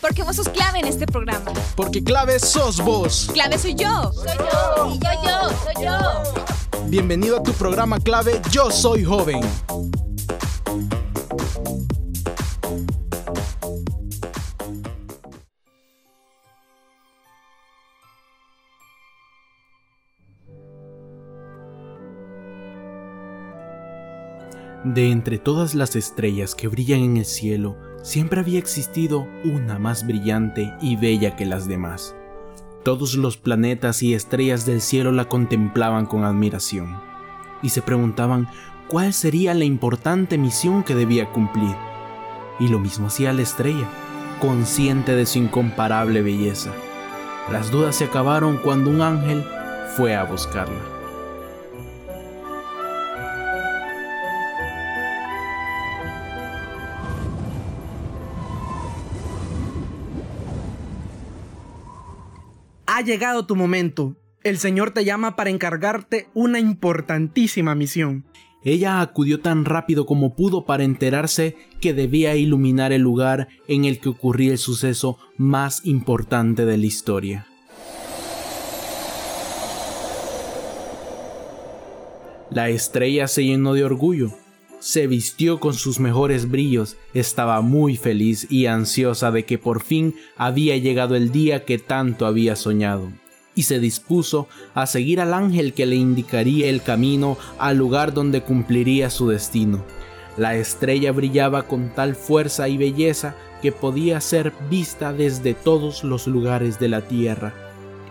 Porque vos sos clave en este programa. Porque clave sos vos. Clave soy yo. Soy yo. Y yo, yo, soy yo. Bienvenido a tu programa clave Yo Soy Joven. De entre todas las estrellas que brillan en el cielo, siempre había existido una más brillante y bella que las demás. Todos los planetas y estrellas del cielo la contemplaban con admiración y se preguntaban cuál sería la importante misión que debía cumplir. Y lo mismo hacía la estrella, consciente de su incomparable belleza. Las dudas se acabaron cuando un ángel fue a buscarla. Ha llegado tu momento. El Señor te llama para encargarte una importantísima misión. Ella acudió tan rápido como pudo para enterarse que debía iluminar el lugar en el que ocurría el suceso más importante de la historia. La estrella se llenó de orgullo, se vistió con sus mejores brillos, estaba muy feliz y ansiosa de que por fin había llegado el día que tanto había soñado, y se dispuso a seguir al ángel que le indicaría el camino al lugar donde cumpliría su destino. La estrella brillaba con tal fuerza y belleza que podía ser vista desde todos los lugares de la tierra,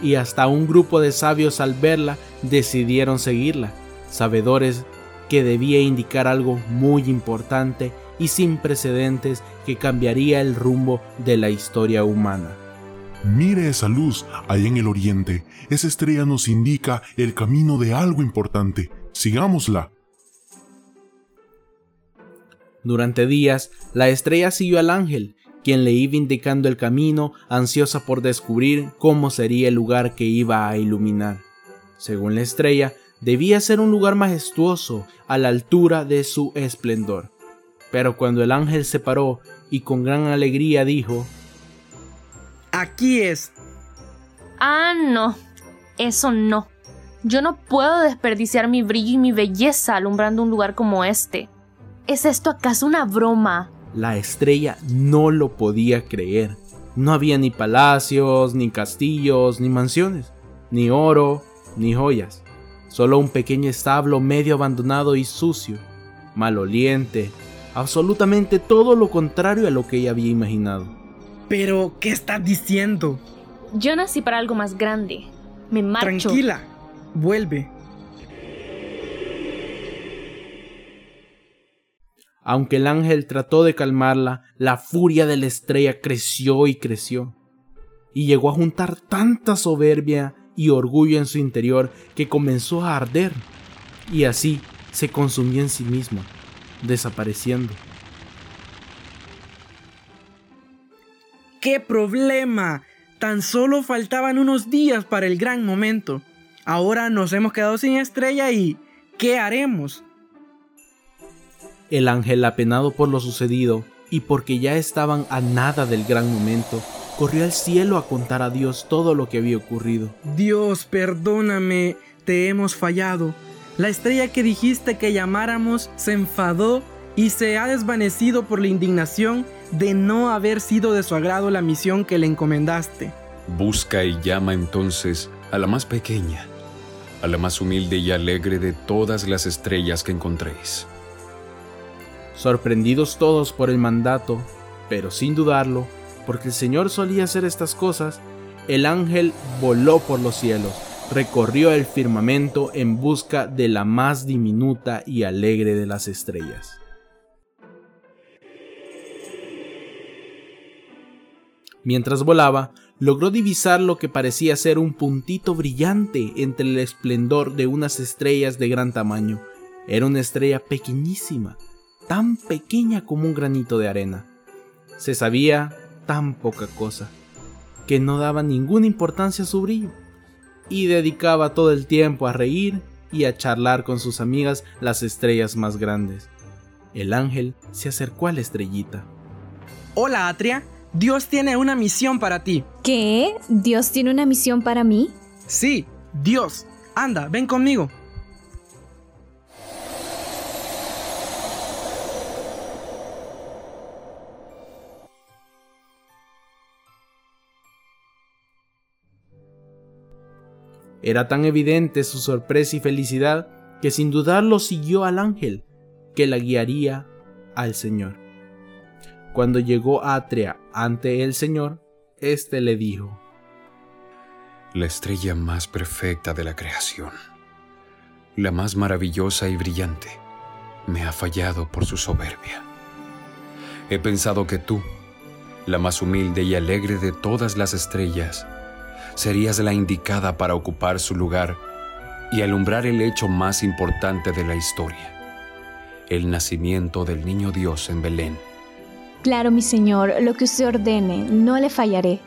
y hasta un grupo de sabios al verla decidieron seguirla sabedores que debía indicar algo muy importante y sin precedentes que cambiaría el rumbo de la historia humana. Mire esa luz ahí en el oriente. Esa estrella nos indica el camino de algo importante. Sigámosla. Durante días, la estrella siguió al ángel, quien le iba indicando el camino, ansiosa por descubrir cómo sería el lugar que iba a iluminar. Según la estrella, debía ser un lugar majestuoso a la altura de su esplendor. Pero cuando el ángel se paró y con gran alegría dijo, Aquí es. Ah, no. Eso no. Yo no puedo desperdiciar mi brillo y mi belleza alumbrando un lugar como este. ¿Es esto acaso una broma? La estrella no lo podía creer. No había ni palacios, ni castillos, ni mansiones, ni oro, ni joyas. Solo un pequeño establo medio abandonado y sucio, maloliente, absolutamente todo lo contrario a lo que ella había imaginado. Pero, ¿qué estás diciendo? Yo nací para algo más grande. Me marcho. Tranquila, vuelve. Aunque el ángel trató de calmarla, la furia de la estrella creció y creció, y llegó a juntar tanta soberbia y orgullo en su interior que comenzó a arder, y así se consumió en sí misma, desapareciendo. ¡Qué problema! Tan solo faltaban unos días para el gran momento. Ahora nos hemos quedado sin estrella y... ¿Qué haremos? El ángel, apenado por lo sucedido y porque ya estaban a nada del gran momento, corrió al cielo a contar a Dios todo lo que había ocurrido. Dios, perdóname, te hemos fallado. La estrella que dijiste que llamáramos se enfadó y se ha desvanecido por la indignación de no haber sido de su agrado la misión que le encomendaste. Busca y llama entonces a la más pequeña, a la más humilde y alegre de todas las estrellas que encontréis. Sorprendidos todos por el mandato, pero sin dudarlo, porque el Señor solía hacer estas cosas, el ángel voló por los cielos, recorrió el firmamento en busca de la más diminuta y alegre de las estrellas. Mientras volaba, logró divisar lo que parecía ser un puntito brillante entre el esplendor de unas estrellas de gran tamaño. Era una estrella pequeñísima, tan pequeña como un granito de arena. Se sabía tan poca cosa, que no daba ninguna importancia a su brillo, y dedicaba todo el tiempo a reír y a charlar con sus amigas las estrellas más grandes. El ángel se acercó a la estrellita. Hola Atria, Dios tiene una misión para ti. ¿Qué? ¿Dios tiene una misión para mí? Sí, Dios. Anda, ven conmigo. Era tan evidente su sorpresa y felicidad que sin dudarlo siguió al ángel, que la guiaría al Señor. Cuando llegó Atria ante el Señor, éste le dijo, La estrella más perfecta de la creación, la más maravillosa y brillante, me ha fallado por su soberbia. He pensado que tú, la más humilde y alegre de todas las estrellas, serías la indicada para ocupar su lugar y alumbrar el hecho más importante de la historia, el nacimiento del niño Dios en Belén. Claro, mi señor, lo que usted ordene, no le fallaré.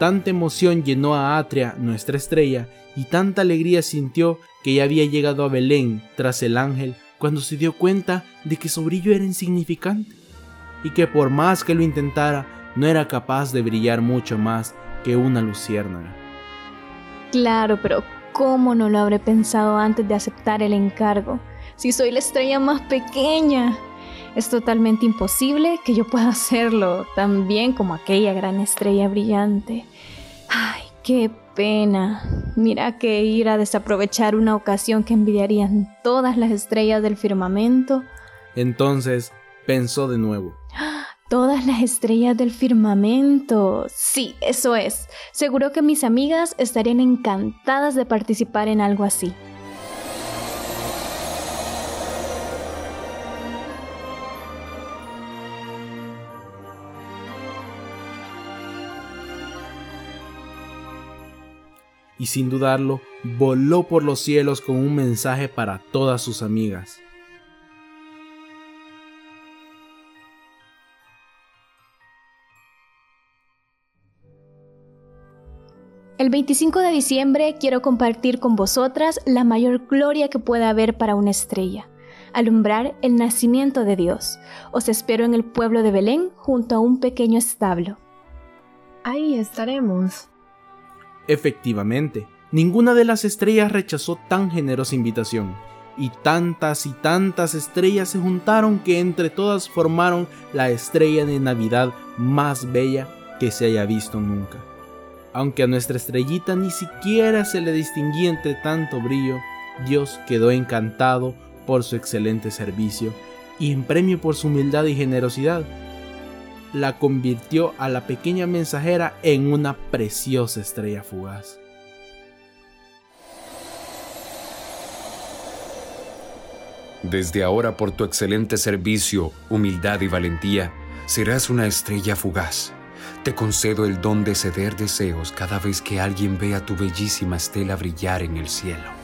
Tanta emoción llenó a Atria, nuestra estrella, y tanta alegría sintió que ya había llegado a Belén tras el ángel cuando se dio cuenta de que su brillo era insignificante y que por más que lo intentara no era capaz de brillar mucho más que una luciérnaga. Claro, pero ¿cómo no lo habré pensado antes de aceptar el encargo? Si soy la estrella más pequeña. Es totalmente imposible que yo pueda hacerlo tan bien como aquella gran estrella brillante. Ay, qué pena. Mira que ir a desaprovechar una ocasión que envidiarían todas las estrellas del firmamento. Entonces pensó de nuevo. Todas las estrellas del firmamento. Sí, eso es. Seguro que mis amigas estarían encantadas de participar en algo así. Y sin dudarlo, voló por los cielos con un mensaje para todas sus amigas. El 25 de diciembre quiero compartir con vosotras la mayor gloria que pueda haber para una estrella, alumbrar el nacimiento de Dios. Os espero en el pueblo de Belén junto a un pequeño establo. Ahí estaremos. Efectivamente, ninguna de las estrellas rechazó tan generosa invitación, y tantas y tantas estrellas se juntaron que entre todas formaron la estrella de Navidad más bella que se haya visto nunca. Aunque a nuestra estrellita ni siquiera se le distinguía entre tanto brillo, Dios quedó encantado por su excelente servicio y en premio por su humildad y generosidad, la convirtió a la pequeña mensajera en una preciosa estrella fugaz. Desde ahora por tu excelente servicio, humildad y valentía, serás una estrella fugaz te concedo el don de ceder deseos cada vez que alguien vea tu bellísima estela brillar en el cielo.